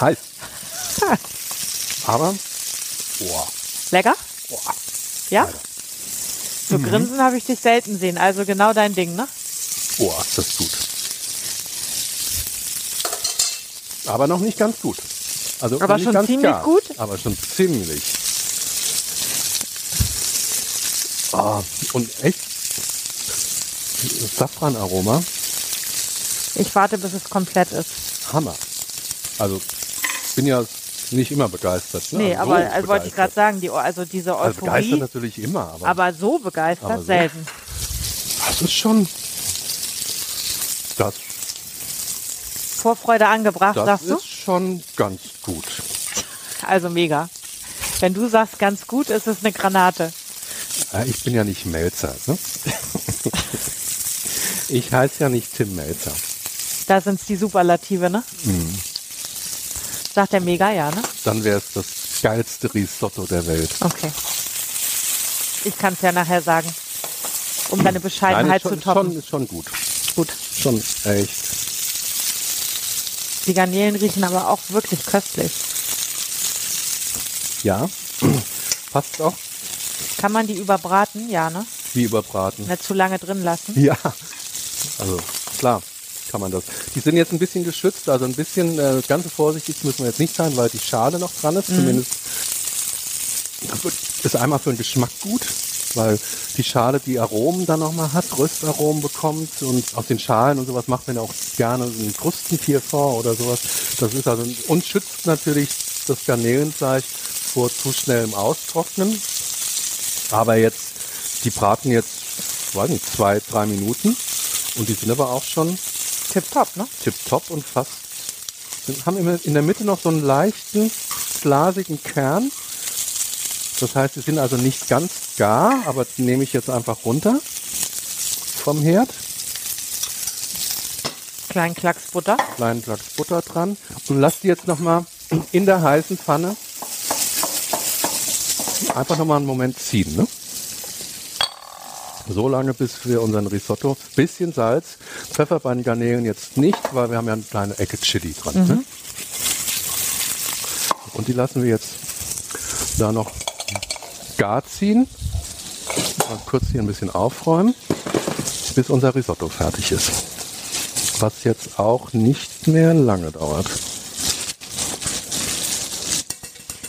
Heiß. Aber, boah, Lecker? boah. Ja? So grinsen habe ich dich selten sehen. Also genau dein Ding, ne? Boah, ist das gut. Aber noch nicht ganz gut. Also Aber schon ganz ziemlich gar, gut? Aber schon ziemlich. Ah, und echt Safranaroma, Ich warte, bis es komplett ist. Hammer. Also bin ja nicht immer begeistert. Ne? Nee, Also aber so also wollte ich gerade begeistert. sagen, die, also diese Also begeistert Euphorie, natürlich immer, aber, aber so begeistert Aber so? selten. das ist schon das, Vorfreude angebracht, das sagst du? ist schon ganz gut. Also mega. Wenn du sagst ganz gut, ist es eine Granate. Äh, Ich bin ja nicht Melzer. Ne? Ich heiße ja nicht Tim Melzer. Da sind es die Superlative, ne? Mhm. Sagt der mega, ja, ne? Dann wäre es das geilste Risotto der Welt. Okay. Ich kann es ja nachher sagen, um deine Bescheidenheit ist schon, zu toppen. schon, ist schon gut. Gut. Schon echt. Die Garnelen riechen aber auch wirklich köstlich. Ja, passt auch Kann man die überbraten? Ja, ne? wie überbraten. Nicht zu lange drin lassen. Ja, also klar kann man das. Die sind jetzt ein bisschen geschützt, also ein bisschen äh, ganz vorsichtig müssen wir jetzt nicht sein, weil die Schale noch dran ist. Zumindest das wird- ist einmal für den Geschmack gut, weil die Schale die Aromen dann nochmal hat, Röstaromen bekommt und aus den Schalen und sowas macht man ja auch gerne ein Krustentier vor oder sowas. Das ist also und schützt natürlich das Garnelenfleisch vor zu schnellem Austrocknen. Aber jetzt, die braten jetzt, weiß nicht, zwei, drei Minuten und die sind aber auch schon Tipptopp, ne? tipptopp und fast, haben immer in der Mitte noch so einen leichten, glasigen Kern. Das heißt, sie sind also nicht ganz gar, aber die nehme ich jetzt einfach runter vom Herd. Kleinen Klacks Butter. Kleinen Klacks Butter dran und lass die jetzt nochmal in der heißen Pfanne einfach nochmal einen Moment ziehen. Ne? So lange, bis wir unseren Risotto, bisschen Salz, Pfeffer bei den Garnelen jetzt nicht, weil wir haben ja eine kleine Ecke Chili dran. Ne? Und die lassen wir jetzt da noch gar ziehen. Mal kurz hier ein bisschen aufräumen, bis unser Risotto fertig ist. Was jetzt auch nicht mehr lange dauert.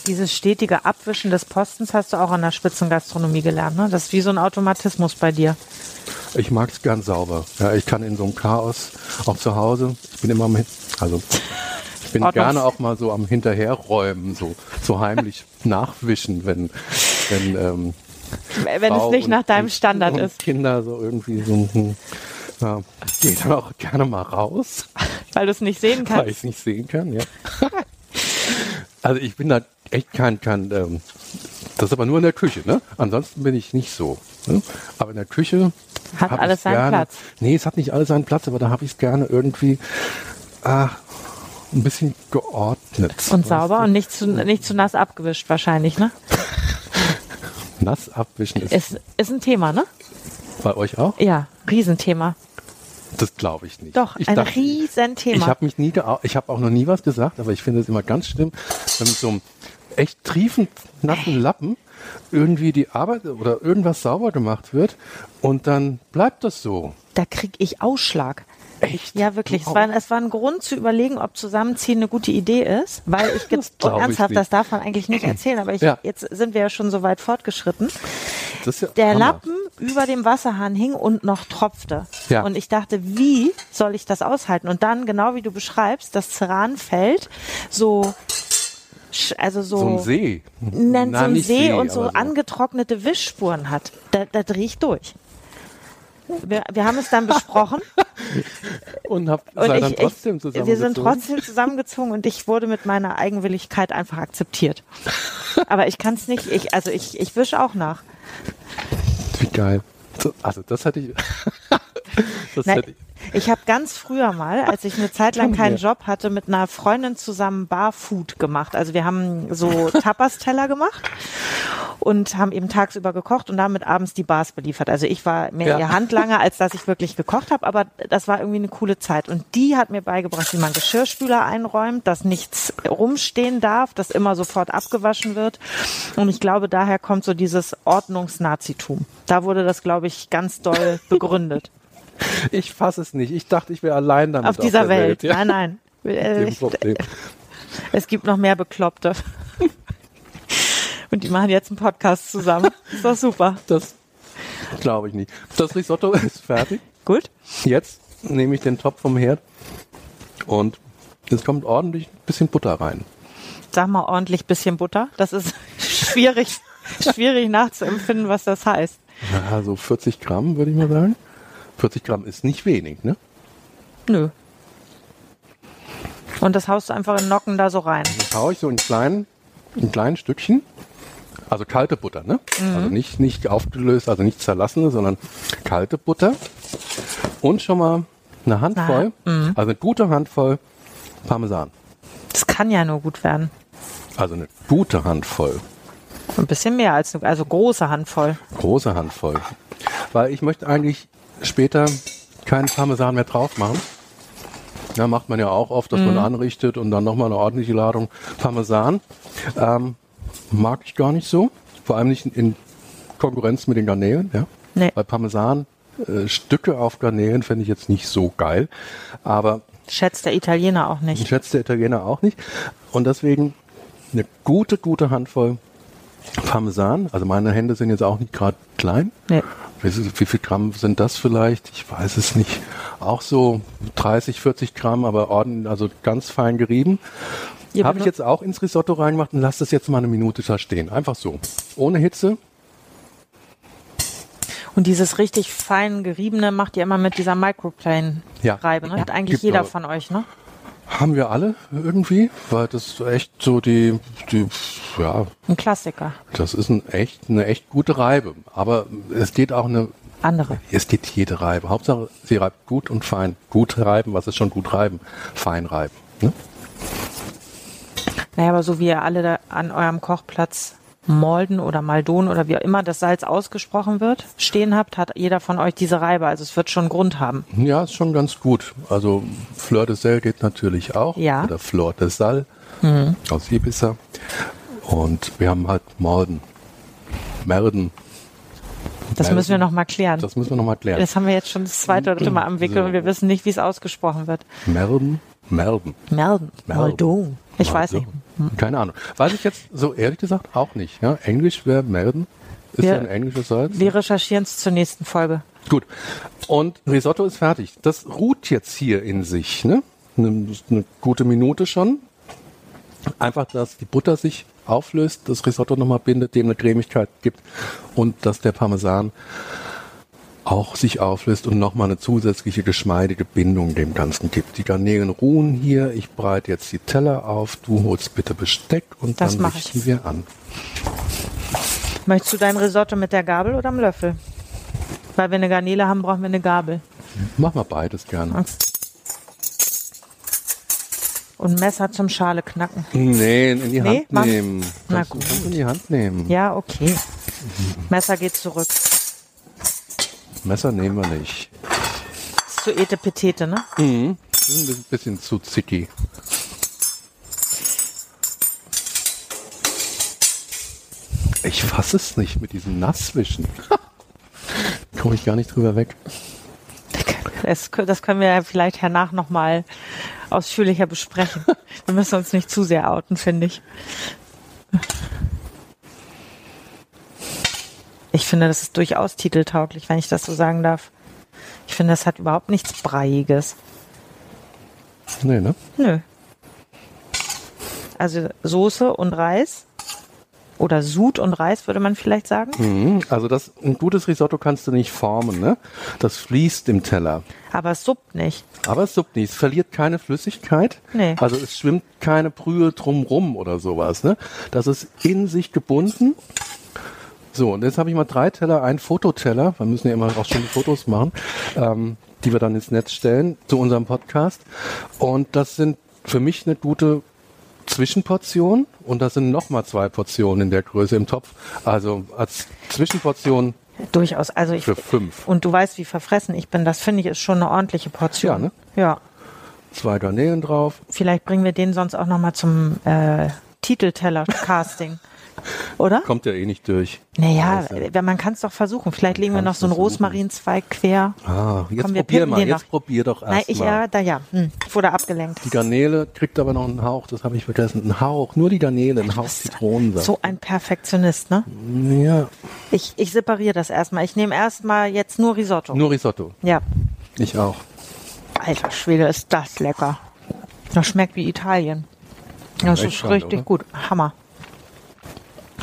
Dieses stetige Abwischen des Postens hast du auch in der Spitzengastronomie gelernt, ne? Das ist wie so ein Automatismus bei dir. Ich mag es gern sauber. Ja, ich kann in so einem Chaos, auch zu Hause, ich bin immer mit, also ich bin Ordnungs- gerne auch mal so am Hinterherräumen, so, so heimlich nachwischen, wenn, wenn ähm, Wenn Frau es nicht und- nach deinem und, Standard und ist, Kinder so irgendwie so, hm, ja, gehe dann auch gerne mal raus, weil du es nicht sehen weil kannst. ich es nicht sehen kann. Ja. also ich bin da echt kein, kein ähm, das ist aber nur in der Küche, ne? Ansonsten bin ich nicht so. Ne? Aber in der Küche Hat alles seinen gerne, Platz. Nee, es hat nicht alles seinen Platz, aber da habe ich es gerne irgendwie ah, ein bisschen geordnet. Und sauber du? und nicht zu, nicht zu nass abgewischt wahrscheinlich, ne? Nass abwischen ist, Ist, ist ein Thema, ne? bei euch auch? Ja, Riesenthema. Das glaube ich nicht. Doch, ich ein dachte- Riesenthema. Ich habe mich nie, ich habe auch noch nie was gesagt, aber ich finde es immer ganz schlimm, wenn mit so einem echt triefend nassen Lappen irgendwie die Arbeit oder irgendwas sauber gemacht wird und dann bleibt das so. da krieg ich Ausschlag. Echt? Ja, wirklich. Es war, es war ein Grund zu überlegen, ob Zusammenziehen eine gute Idee ist, weil ich jetzt ich ernsthaft, nicht. das darf man eigentlich nicht erzählen, aber ich, Ja. jetzt sind wir ja schon so weit fortgeschritten. Ja Der Hammer. Lappen über dem Wasserhahn hing und noch tropfte. Ja. Und ich dachte, wie soll ich das aushalten? Und dann, genau wie du beschreibst, das Ceranfeld so, also so, So ein See. Nein, Na, so ein nicht See, und so, aber angetrocknete Wischspuren hat. Da, da drehe ich durch. Wir, wir haben es dann besprochen Und hab, und ich, dann trotzdem ich, wir sind zusammengezogen. trotzdem zusammengezogen und ich wurde mit meiner Eigenwilligkeit einfach akzeptiert. Aber ich kann es nicht, ich, also ich, ich wische auch nach. Wie geil. So, Also das hätte ich. das Na, hätte ich. Ich habe ganz früher mal, als ich eine Zeit lang keinen. Job hatte, mit einer Freundin zusammen Barfood gemacht. Also wir haben so Tapas-Teller gemacht und haben eben tagsüber gekocht und damit abends die Bars beliefert. Also ich war mehr Ja. ihr Handlanger, als dass ich wirklich gekocht habe, aber das war irgendwie eine coole Zeit. Und die hat mir beigebracht, wie man Geschirrspüler einräumt, dass nichts rumstehen darf, dass immer sofort abgewaschen wird. Und ich glaube, daher kommt so dieses Ordnungsnazitum. Da wurde das, glaube ich, ganz doll begründet. Ich fasse es nicht. Ich dachte, ich wäre allein damit auf dieser der Welt. Ja. Nein, nein. Äh, ich-. Es gibt noch mehr Bekloppte. Und die machen jetzt einen Podcast zusammen. Ist doch super. Das glaube ich nicht. Das Risotto ist fertig. Gut. Jetzt nehme ich den Topf vom Herd und es kommt ordentlich ein bisschen Butter rein. Sag mal ordentlich bisschen Butter. Das ist schwierig, schwierig nachzuempfinden, was das heißt. Ja, so 40 Gramm würde ich mal sagen. 40 Gramm ist nicht wenig, ne? Nö. Und das haust du einfach in Nocken da so rein. Das haue ich so in kleinen, in kleinen Stückchen. Also kalte Butter, ne? Mhm. Also nicht, nicht aufgelöst, also nicht zerlassene, sondern kalte Butter. Und schon mal eine Handvoll, Mhm. also eine gute Handvoll Parmesan. Das kann ja nur gut werden. Also eine gute Handvoll, Ein bisschen mehr als eine, also große Handvoll. große Handvoll. Weil ich möchte eigentlich später keinen Parmesan mehr drauf machen. Ja, macht man ja auch oft, dass man anrichtet und dann nochmal eine ordentliche Ladung Parmesan. Ähm, mag ich gar nicht so. Vor allem nicht in, Konkurrenz mit den Garnelen. Ja? Nee. Bei Parmesan äh, Stücke auf Garnelen fände ich jetzt nicht so geil. Aber Schätzt der Italiener auch ich nicht. schätze der Italiener auch nicht. Und deswegen eine gute, gute Handvoll Parmesan. Also meine Hände sind jetzt auch nicht gerade klein. Nee. Wie, viel Gramm sind das vielleicht? Ich weiß es nicht. Auch so 30, 40 Gramm, aber ordentlich, also ganz fein gerieben. Ihr Habe ich jetzt auch ins Risotto reingemacht und lasse das jetzt mal eine Minute da stehen. Einfach so. Ohne Hitze. Und dieses richtig fein geriebene macht ihr immer mit dieser Microplane-Reibe. Ne? Ja. Hat eigentlich Gibt jeder aber- von euch, ne? Haben wir alle irgendwie, weil das echt so die, die ja, Ein Klassiker. das ist ein echt, eine echt gute Reibe. Aber es geht auch eine Andere. Es geht jede Reibe. Hauptsache, sie reibt gut und fein. Gut reiben, was ist schon gut reiben? Fein reiben. Ne? Naja, aber so wie ihr alle da an eurem Kochplatz Malden oder Maldon oder wie auch immer das Salz ausgesprochen wird, stehen habt, hat jeder von euch diese Reibe. Also es wird schon Grund haben. Ja, ist schon ganz gut. Also Fleur de Sel geht natürlich auch. Ja. Mhm. Oder Fleur de Sal aus Ibiza. Und wir haben halt Malden. Merden. Das müssen wir noch mal klären. Das müssen wir nochmal klären. Das haben wir jetzt schon das zweite oder dritte Mal am Wickel So. und wir wissen nicht, wie es ausgesprochen wird. Merden. Merden. Melden. Melden. Maldon. Ich weiß nicht. Maldon. Keine Ahnung. Weiß ich jetzt so ehrlich gesagt auch nicht. Ja? Englisch wäre Merden. Ist Wir- ja ein englisches Salz. Wir recherchieren es zur nächsten Folge. Gut. Und Risotto ist fertig. Das ruht jetzt hier in sich, ne? Eine, eine gute Minute schon. Einfach, dass die Butter sich auflöst, das Risotto nochmal bindet, dem eine Cremigkeit gibt und dass der Parmesan auch sich auflöst und nochmal eine zusätzliche geschmeidige Bindung dem Ganzen gibt. Die Garnelen ruhen hier. Ich breite jetzt die Teller auf. Du holst bitte Besteck und Das dann richten ich. wir an. Möchtest du dein Risotto mit der Gabel oder am Löffel? Weil wir eine Garnele haben, brauchen wir eine Gabel. Mach mal beides gerne. Und Messer zum Schale knacken. Nee, in die Nee, Hand nehmen. Na gut. in die Hand nehmen. Ja, okay. Messer geht zurück. Messer nehmen wir nicht. Ist zu etepetete, ne? Das ist ein bisschen zu zicky. Ich fasse es nicht mit diesem Nasswischen. Komme ich gar nicht drüber weg. Das, das können wir ja vielleicht hernach nochmal ausführlicher besprechen. Wir müssen uns nicht zu sehr outen, finde ich. Ich finde, das ist durchaus titeltauglich, wenn ich das so sagen darf. Ich finde, das hat überhaupt nichts Breiiges. Nee, ne? Nö. Also Soße und Reis. Oder Sud und Reis, würde man vielleicht sagen. Mhm. Also das, ein gutes Risotto kannst du nicht formen, ne? Das fließt im Teller. Aber es suppt nicht. Aber es suppt nicht, es verliert keine Flüssigkeit. Nee. Also es schwimmt keine Brühe drumrum oder sowas, ne? Das ist in sich gebunden. So, und jetzt habe ich mal drei Teller, ein Fototeller. Wir müssen ja immer auch schon die Fotos machen, ähm, die wir dann ins Netz stellen zu unserem Podcast. Und das sind für mich eine gute Zwischenportion. Und das sind nochmal zwei Portionen in der Größe im Topf. Also als Zwischenportion Durchaus. Also ich, für fünf. und du weißt, wie verfressen ich bin. Das finde ich ist schon eine ordentliche Portion. Ja, ne? Ja. Zwei Garnelen drauf. Vielleicht bringen wir den sonst auch nochmal zum äh, Titelteller-Casting. Oder? Kommt ja eh nicht durch. Naja, Also- wenn man kann es doch versuchen. Vielleicht legen wir noch so einen versuchen. Rosmarinzweig quer. Ah, jetzt Komm, wir probier mal, jetzt noch. probier doch Nein, erst ich, mal. ja, da ja. Hm. Wurde abgelenkt. Die Garnele kriegt aber noch einen Hauch, das habe ich vergessen. Ein Hauch, nur die Garnele, ein Hauch Zitronensaft. So ein Perfektionist, ne? Ja, Ich, ich separiere das erstmal. Ich nehme erstmal jetzt nur Risotto. nur Risotto. Ja. Ich auch. Alter Schwede, ist das lecker. Das schmeckt wie Italien. Das ist richtig oder? gut. Hammer.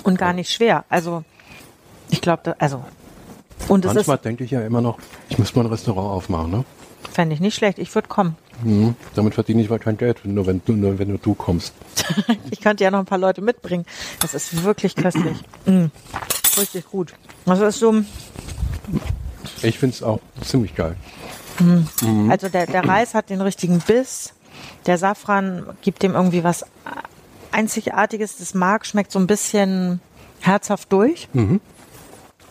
Und gar nicht schwer. Also, ich glaube, also. Und Manchmal denke ich ja immer noch, ich müsste mal ein Restaurant aufmachen, ne? fände ich nicht schlecht. Ich würde kommen. Mhm. Damit verdiene ich mal kein Geld, nur wenn du, nur wenn nur du kommst. ich könnte ja noch ein paar Leute mitbringen. Das ist wirklich köstlich. Mm. Richtig gut. Also ist so, Ich finde es auch ziemlich geil. also der, der Reis hat den richtigen Biss. Der Safran gibt dem irgendwie was Einzigartiges. Das Mark schmeckt so ein bisschen herzhaft durch.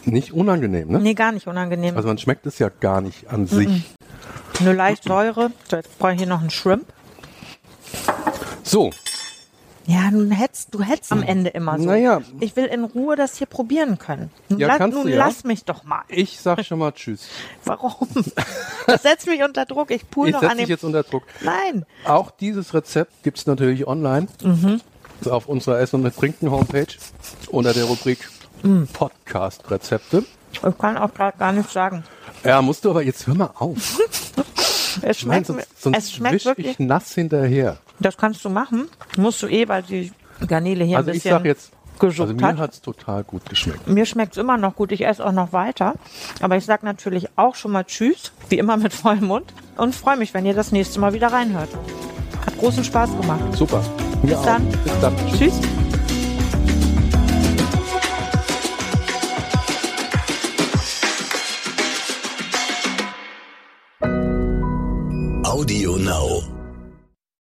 Nicht unangenehm, ne? Nee, gar nicht unangenehm. Also man schmeckt es ja gar nicht an sich. Nur leicht Säure. So, Jetzt brauche ich hier noch einen Shrimp. So, Ja, du hättest, du hättest am Ende immer so. Naja. Ich will in Ruhe das hier probieren können. Nun, Ja, lass, kannst nun du ja. lass mich doch mal. ich sag schon mal Tschüss. Warum? Das setzt mich unter Druck. Ich pool Ich noch an dich dem. jetzt unter Druck. Nein. Auch dieses Rezept gibt's natürlich online auf unserer Essen und Trinken Homepage unter der Rubrik Podcast Rezepte. Ich kann auch gerade gar nichts sagen. Ja, musst du aber jetzt hör mal auf. Es Ich meine, schmeckt, sonst, es sonst schmeckt wirklich. ich nass hinterher. Das kannst du machen. Musst du eh, weil die Garnele hier Also ein ich bisschen sag jetzt, also mir hat. hat's total gut geschmeckt. Mir schmeckt es immer noch gut. Ich esse auch noch weiter. Aber ich sage natürlich auch schon mal Tschüss, wie immer mit vollem Mund. Und freue mich, wenn ihr das nächste Mal wieder reinhört. Hat großen Spaß gemacht. Super. Bis dann. Auch. Bis dann. Tschüss. Audio Now.